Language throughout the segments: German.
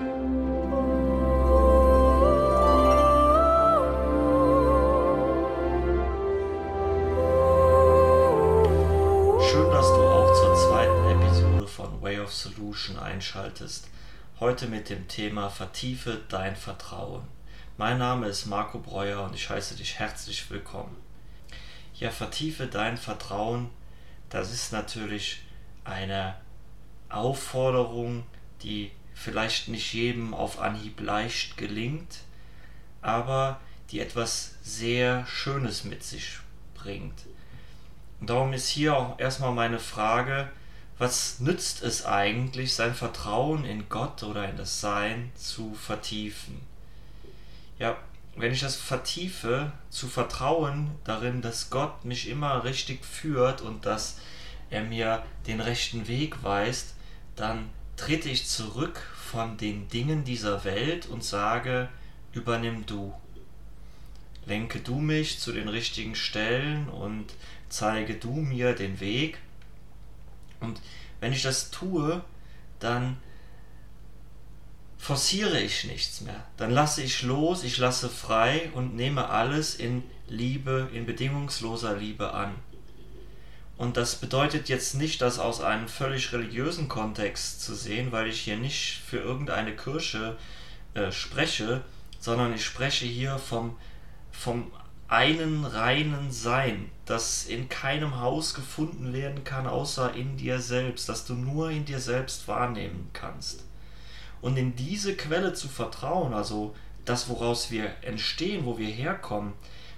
Schön, dass du auch zur zweiten Episode von Way of Solution einschaltest. Heute mit dem Thema Vertiefe dein Vertrauen. Mein Name ist Marco Breuer und ich heiße dich herzlich willkommen. Ja, vertiefe dein Vertrauen. Das ist natürlich eine Aufforderung, die vielleicht nicht jedem auf Anhieb leicht gelingt, aber die etwas sehr Schönes mit sich bringt. Und darum ist hier auch erstmal meine Frage, was nützt es eigentlich, sein Vertrauen in Gott oder in das Sein zu vertiefen? Ja, wenn ich das vertiefe, zu vertrauen darin, dass Gott mich immer richtig führt und dass er mir den rechten Weg weist, dann trete ich zurück von den Dingen dieser Welt und sage, übernimm du. Lenke du mich zu den richtigen Stellen und zeige du mir den Weg. Und wenn ich das tue, dann forciere ich nichts mehr. Dann lasse ich los, ich lasse frei und nehme alles in Liebe, in bedingungsloser Liebe an. Und das bedeutet jetzt nicht, das aus einem völlig religiösen Kontext zu sehen, weil ich hier nicht für irgendeine Kirche äh, spreche, sondern ich spreche hier vom, vom einen reinen Sein, das in keinem Haus gefunden werden kann, außer in dir selbst, das du nur in dir selbst wahrnehmen kannst. Und in diese Quelle zu vertrauen, also das, woraus wir entstehen, wo wir herkommen,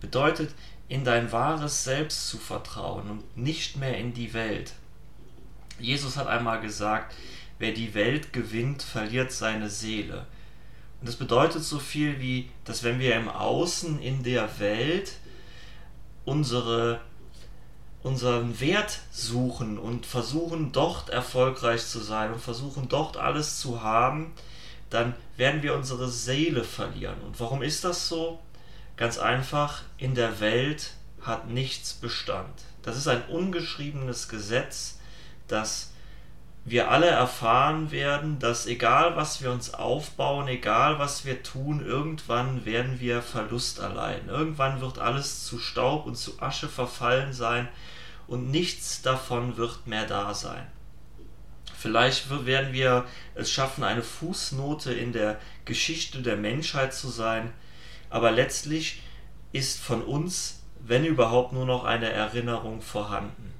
bedeutet in dein wahres Selbst zu vertrauen und nicht mehr in die Welt. Jesus hat einmal gesagt, wer die Welt gewinnt, verliert seine Seele. Und das bedeutet so viel wie, dass wenn wir im Außen in der Welt unsere, unseren Wert suchen und versuchen dort erfolgreich zu sein und versuchen dort alles zu haben, dann werden wir unsere Seele verlieren. Und warum ist das so? Ganz einfach, in der Welt hat nichts Bestand. Das ist ein ungeschriebenes Gesetz, dass wir alle erfahren werden, dass egal was wir uns aufbauen, egal was wir tun, irgendwann werden wir Verlust erleiden. Irgendwann wird alles zu Staub und zu Asche verfallen sein und nichts davon wird mehr da sein. Vielleicht werden wir es schaffen, eine Fußnote in der Geschichte der Menschheit zu sein, aber letztlich ist von uns, wenn überhaupt, nur noch eine Erinnerung vorhanden.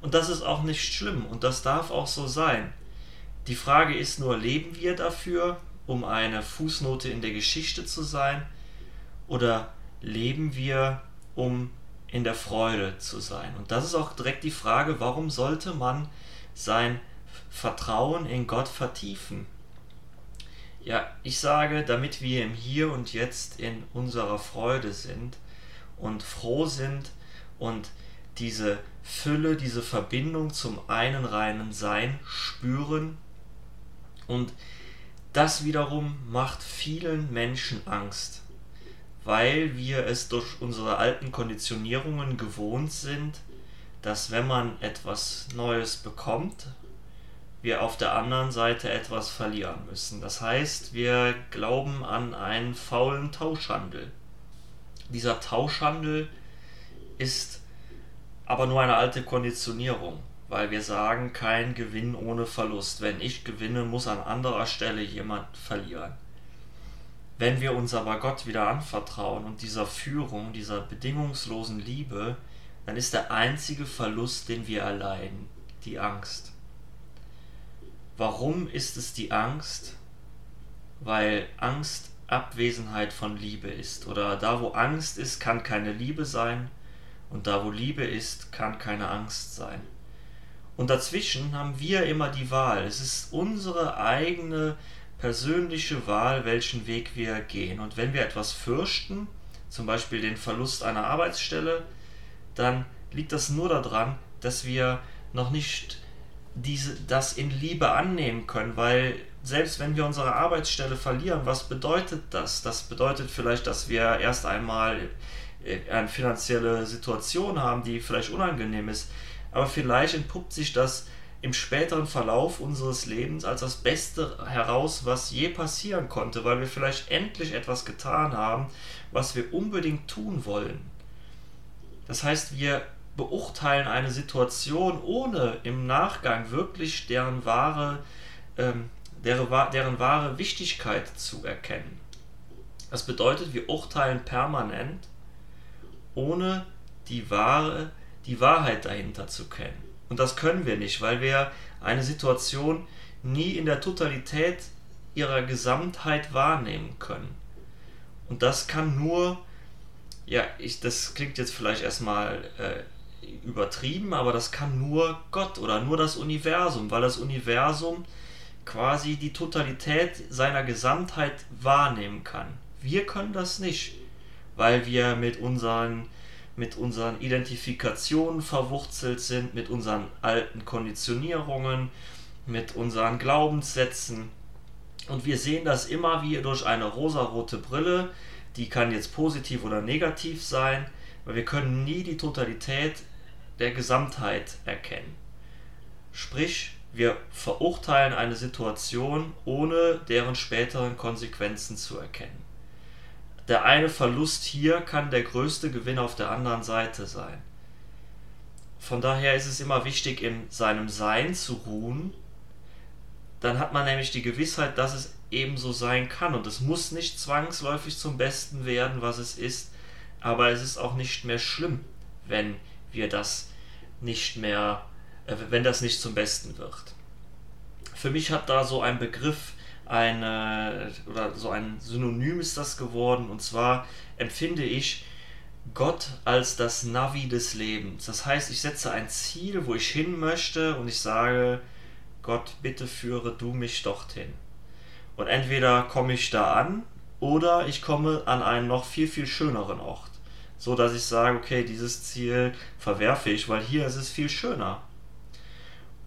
Und das ist auch nicht schlimm und das darf auch so sein. Die Frage ist nur, leben wir dafür, um eine Fußnote in der Geschichte zu sein, oder leben wir, um in der Freude zu sein? Und das ist auch direkt die Frage, warum sollte man sein Vertrauen in Gott vertiefen? Ja, ich sage, damit wir im Hier und Jetzt in unserer Freude sind und froh sind und diese Fülle, diese Verbindung zum einen reinen Sein spüren. Und das wiederum macht vielen Menschen Angst, weil wir es durch unsere alten Konditionierungen gewohnt sind, dass wenn man etwas Neues bekommt, wir auf der anderen Seite etwas verlieren müssen. Das heißt, wir glauben an einen faulen Tauschhandel. Dieser Tauschhandel ist aber nur eine alte Konditionierung, weil wir sagen, kein Gewinn ohne Verlust. Wenn ich gewinne, muss an anderer Stelle jemand verlieren. Wenn wir uns aber Gott wieder anvertrauen und dieser Führung, dieser bedingungslosen Liebe, dann ist der einzige Verlust, den wir erleiden, die Angst. Warum ist es die Angst? Weil Angst Abwesenheit von Liebe ist. Oder da, wo Angst ist, kann keine Liebe sein. Und da, wo Liebe ist, kann keine Angst sein. Und dazwischen haben wir immer die Wahl. Es ist unsere eigene persönliche Wahl, welchen Weg wir gehen. Und wenn wir etwas fürchten, zum Beispiel den Verlust einer Arbeitsstelle, dann liegt das nur daran, dass wir noch nicht diese, das in Liebe annehmen können, weil selbst wenn wir unsere Arbeitsstelle verlieren, was bedeutet das? Das bedeutet vielleicht, dass wir erst einmal äh, eine finanzielle Situation haben, die vielleicht unangenehm ist, aber vielleicht entpuppt sich das im späteren Verlauf unseres Lebens als das Beste heraus, was je passieren konnte, weil wir vielleicht endlich etwas getan haben, was wir unbedingt tun wollen. Das heißt, wir beurteilen eine Situation, ohne im Nachgang wirklich deren wahre, ähm, deren, deren wahre Wichtigkeit zu erkennen. Das bedeutet, wir urteilen permanent, ohne die wahre, die Wahrheit dahinter zu kennen. Und das können wir nicht, weil wir eine Situation nie in der Totalität ihrer Gesamtheit wahrnehmen können. Und das kann nur, ja, ich, das klingt jetzt vielleicht erstmal äh, übertrieben, aber das kann nur Gott oder nur das Universum, weil das Universum quasi die Totalität seiner Gesamtheit wahrnehmen kann. Wir können das nicht, weil wir mit unseren mit unseren Identifikationen verwurzelt sind, mit unseren alten Konditionierungen, mit unseren Glaubenssätzen. Und wir sehen das immer wie durch eine rosarote Brille, die kann jetzt positiv oder negativ sein, weil wir können nie die Totalität der Gesamtheit erkennen. Sprich, wir verurteilen eine Situation, ohne deren späteren Konsequenzen zu erkennen der eine Verlust hier kann der größte Gewinn auf der anderen Seite sein. Von daher ist es immer wichtig, in seinem Sein zu ruhen. Dann hat man nämlich die Gewissheit, dass es ebenso sein kann. Und es muss nicht zwangsläufig zum Besten werden, was es ist. Aber es ist auch nicht mehr schlimm, wenn wir das nicht mehr, äh, wenn das nicht zum Besten wird. Für mich hat da so ein Begriff eine oder so ein Synonym ist das geworden und zwar empfinde ich Gott als das Navi des Lebens. Das heißt, ich setze ein Ziel, wo ich hin möchte und ich sage, Gott, bitte führe du mich dorthin. Und entweder komme ich da an oder ich komme an einen noch viel, viel schöneren Ort. So dass ich sage, okay, dieses Ziel verwerfe ich, weil hier ist es viel schöner.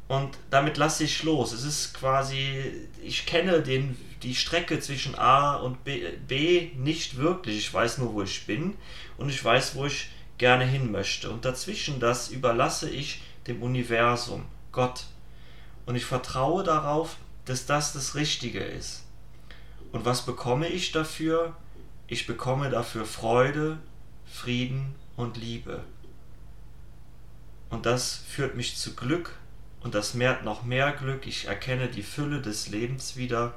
Und damit lasse ich los. Es ist quasi, ich kenne den, die Strecke zwischen A und B, B nicht wirklich. Ich weiß nur, wo ich bin und ich weiß, wo ich gerne hin möchte. Und dazwischen das überlasse ich dem Universum, Gott. Und ich vertraue darauf, dass das das Richtige ist. Und was bekomme ich dafür? Ich bekomme dafür Freude, Frieden und Liebe. Und das führt mich zu Glück und das mehrt noch mehr Glück. Ich erkenne die Fülle des Lebens wieder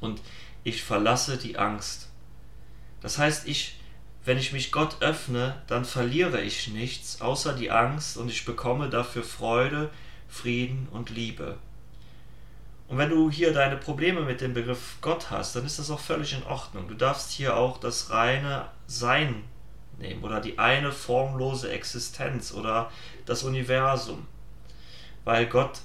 und ich verlasse die Angst. Das heißt, ich, wenn ich mich Gott öffne, dann verliere ich nichts außer die Angst und ich bekomme dafür Freude, Frieden und Liebe. Und wenn du hier deine Probleme mit dem Begriff Gott hast, dann ist das auch völlig in Ordnung. Du darfst hier auch das reine Sein nehmen oder die eine formlose Existenz oder das Universum weil Gott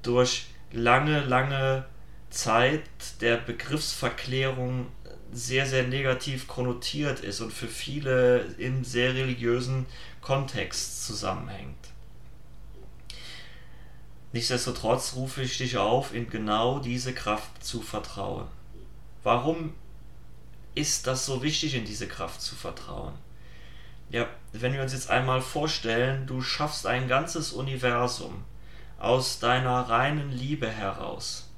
durch lange, lange Zeit der Begriffsverklärung sehr, sehr negativ konnotiert ist und für viele im sehr religiösen Kontext zusammenhängt. Nichtsdestotrotz rufe ich dich auf, in genau diese Kraft zu vertrauen. Warum ist das so wichtig, in diese Kraft zu vertrauen? Ja, wenn wir uns jetzt einmal vorstellen, du schaffst ein ganzes Universum, aus deiner reinen Liebe heraus,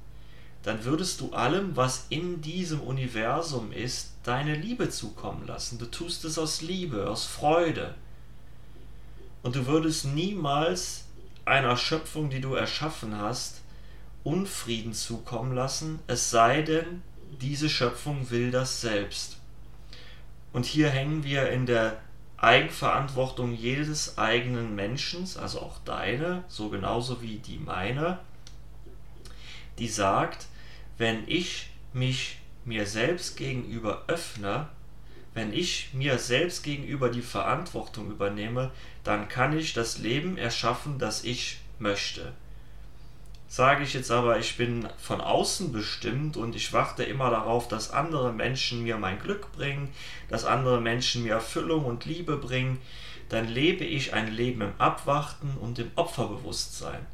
dann würdest du allem, was in diesem Universum ist, deine Liebe zukommen lassen. Du tust es aus Liebe, aus Freude. Und du würdest niemals einer Schöpfung, die du erschaffen hast, Unfrieden zukommen lassen, es sei denn, diese Schöpfung will das selbst. Und hier hängen wir in der Eigenverantwortung jedes eigenen Menschen, also auch deine, so genauso wie die meine, die sagt, wenn ich mich mir selbst gegenüber öffne, wenn ich mir selbst gegenüber die Verantwortung übernehme, dann kann ich das Leben erschaffen, das ich möchte. Sage ich jetzt aber, ich bin von außen bestimmt und ich warte immer darauf, dass andere Menschen mir mein Glück bringen, dass andere Menschen mir Erfüllung und Liebe bringen, dann lebe ich ein Leben im Abwarten und im Opferbewusstsein.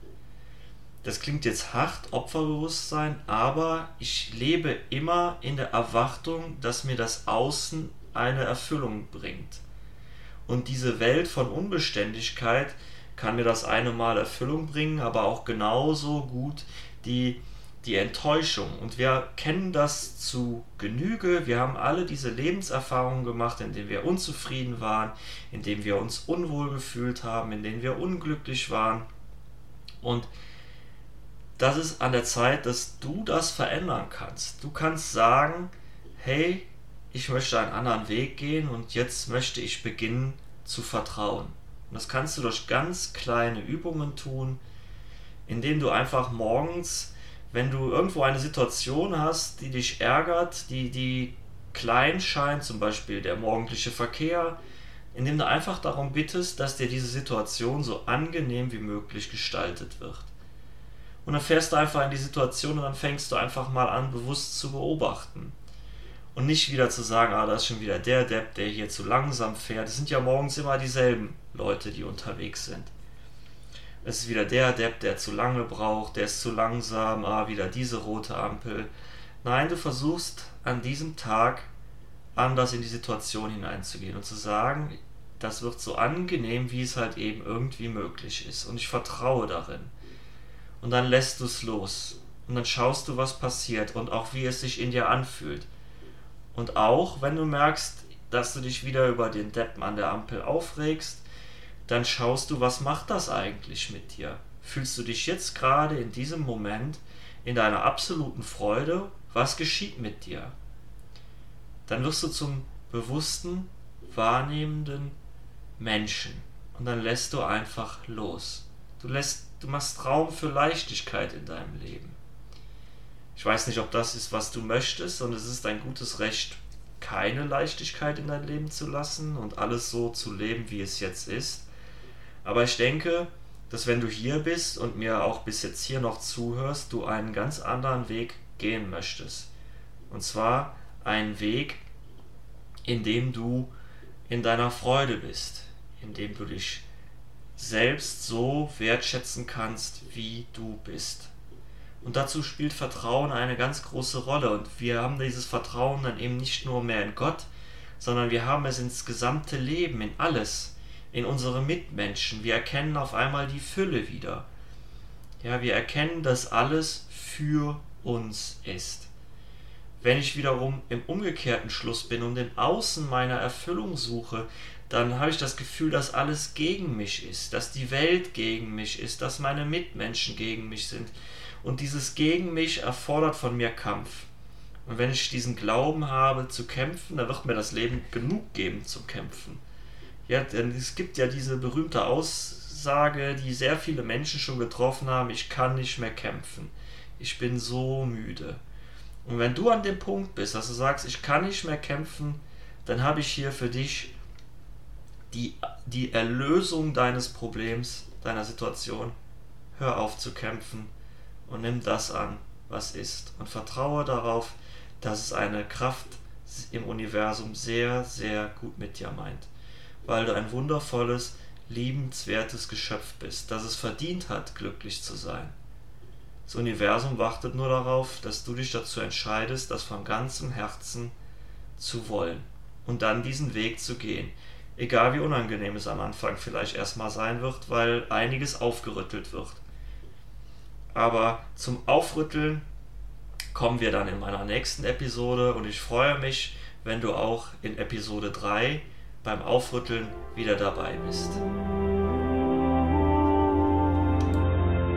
Das klingt jetzt hart, Opferbewusstsein, aber ich lebe immer in der Erwartung, dass mir das Außen eine Erfüllung bringt. Und diese Welt von Unbeständigkeit kann mir das eine Mal Erfüllung bringen, aber auch genauso gut die, die Enttäuschung. Und wir kennen das zu Genüge. Wir haben alle diese Lebenserfahrungen gemacht, in denen wir unzufrieden waren, in denen wir uns unwohl gefühlt haben, in denen wir unglücklich waren. Und das ist an der Zeit, dass du das verändern kannst. Du kannst sagen, hey, ich möchte einen anderen Weg gehen und jetzt möchte ich beginnen zu vertrauen. Und das kannst du durch ganz kleine Übungen tun, indem du einfach morgens, wenn du irgendwo eine Situation hast, die dich ärgert, die, die klein scheint, zum Beispiel der morgendliche Verkehr, indem du einfach darum bittest, dass dir diese Situation so angenehm wie möglich gestaltet wird. Und dann fährst du einfach in die Situation und dann fängst du einfach mal an, bewusst zu beobachten. Und nicht wieder zu sagen, ah, da ist schon wieder der Depp, der hier zu langsam fährt. Es sind ja morgens immer dieselben Leute, die unterwegs sind. Es ist wieder der Depp, der zu lange braucht, der ist zu langsam, ah, wieder diese rote Ampel. Nein, du versuchst an diesem Tag anders in die Situation hineinzugehen und zu sagen, das wird so angenehm, wie es halt eben irgendwie möglich ist. Und ich vertraue darin und dann lässt du es los. Und dann schaust du, was passiert und auch wie es sich in dir anfühlt. Und auch wenn du merkst, dass du dich wieder über den Deppen an der Ampel aufregst, dann schaust du, was macht das eigentlich mit dir? Fühlst du dich jetzt gerade in diesem Moment in deiner absoluten Freude? Was geschieht mit dir? Dann wirst du zum bewussten, wahrnehmenden Menschen und dann lässt du einfach los. Du lässt Du machst Raum für Leichtigkeit in deinem Leben. Ich weiß nicht, ob das ist, was du möchtest, und es ist ein gutes Recht, keine Leichtigkeit in dein Leben zu lassen und alles so zu leben, wie es jetzt ist. Aber ich denke, dass wenn du hier bist und mir auch bis jetzt hier noch zuhörst, du einen ganz anderen Weg gehen möchtest. Und zwar einen Weg, in dem du in deiner Freude bist, in dem du dich selbst so wertschätzen kannst, wie du bist. Und dazu spielt Vertrauen eine ganz große Rolle. Und wir haben dieses Vertrauen dann eben nicht nur mehr in Gott, sondern wir haben es ins gesamte Leben, in alles, in unsere Mitmenschen. Wir erkennen auf einmal die Fülle wieder. Ja, wir erkennen, dass alles für uns ist. Wenn ich wiederum im umgekehrten Schluss bin und im Außen meiner Erfüllung suche, dann habe ich das Gefühl, dass alles gegen mich ist, dass die Welt gegen mich ist, dass meine Mitmenschen gegen mich sind. Und dieses gegen mich erfordert von mir Kampf. Und wenn ich diesen Glauben habe zu kämpfen, dann wird mir das Leben genug geben zum Kämpfen. Ja, denn es gibt ja diese berühmte Aussage, die sehr viele Menschen schon getroffen haben, ich kann nicht mehr kämpfen. Ich bin so müde. Und wenn du an dem Punkt bist, dass du sagst, ich kann nicht mehr kämpfen, dann habe ich hier für dich die, die Erlösung deines Problems, deiner Situation. Hör auf zu kämpfen und nimm das an, was ist. Und vertraue darauf, dass es eine Kraft im Universum sehr, sehr gut mit dir meint. Weil du ein wundervolles, liebenswertes Geschöpf bist, das es verdient hat, glücklich zu sein. Das Universum wartet nur darauf, dass du dich dazu entscheidest, das von ganzem Herzen zu wollen und dann diesen Weg zu gehen. Egal wie unangenehm es am Anfang vielleicht erstmal sein wird, weil einiges aufgerüttelt wird. Aber zum Aufrütteln kommen wir dann in meiner nächsten Episode und ich freue mich, wenn du auch in Episode 3 beim Aufrütteln wieder dabei bist.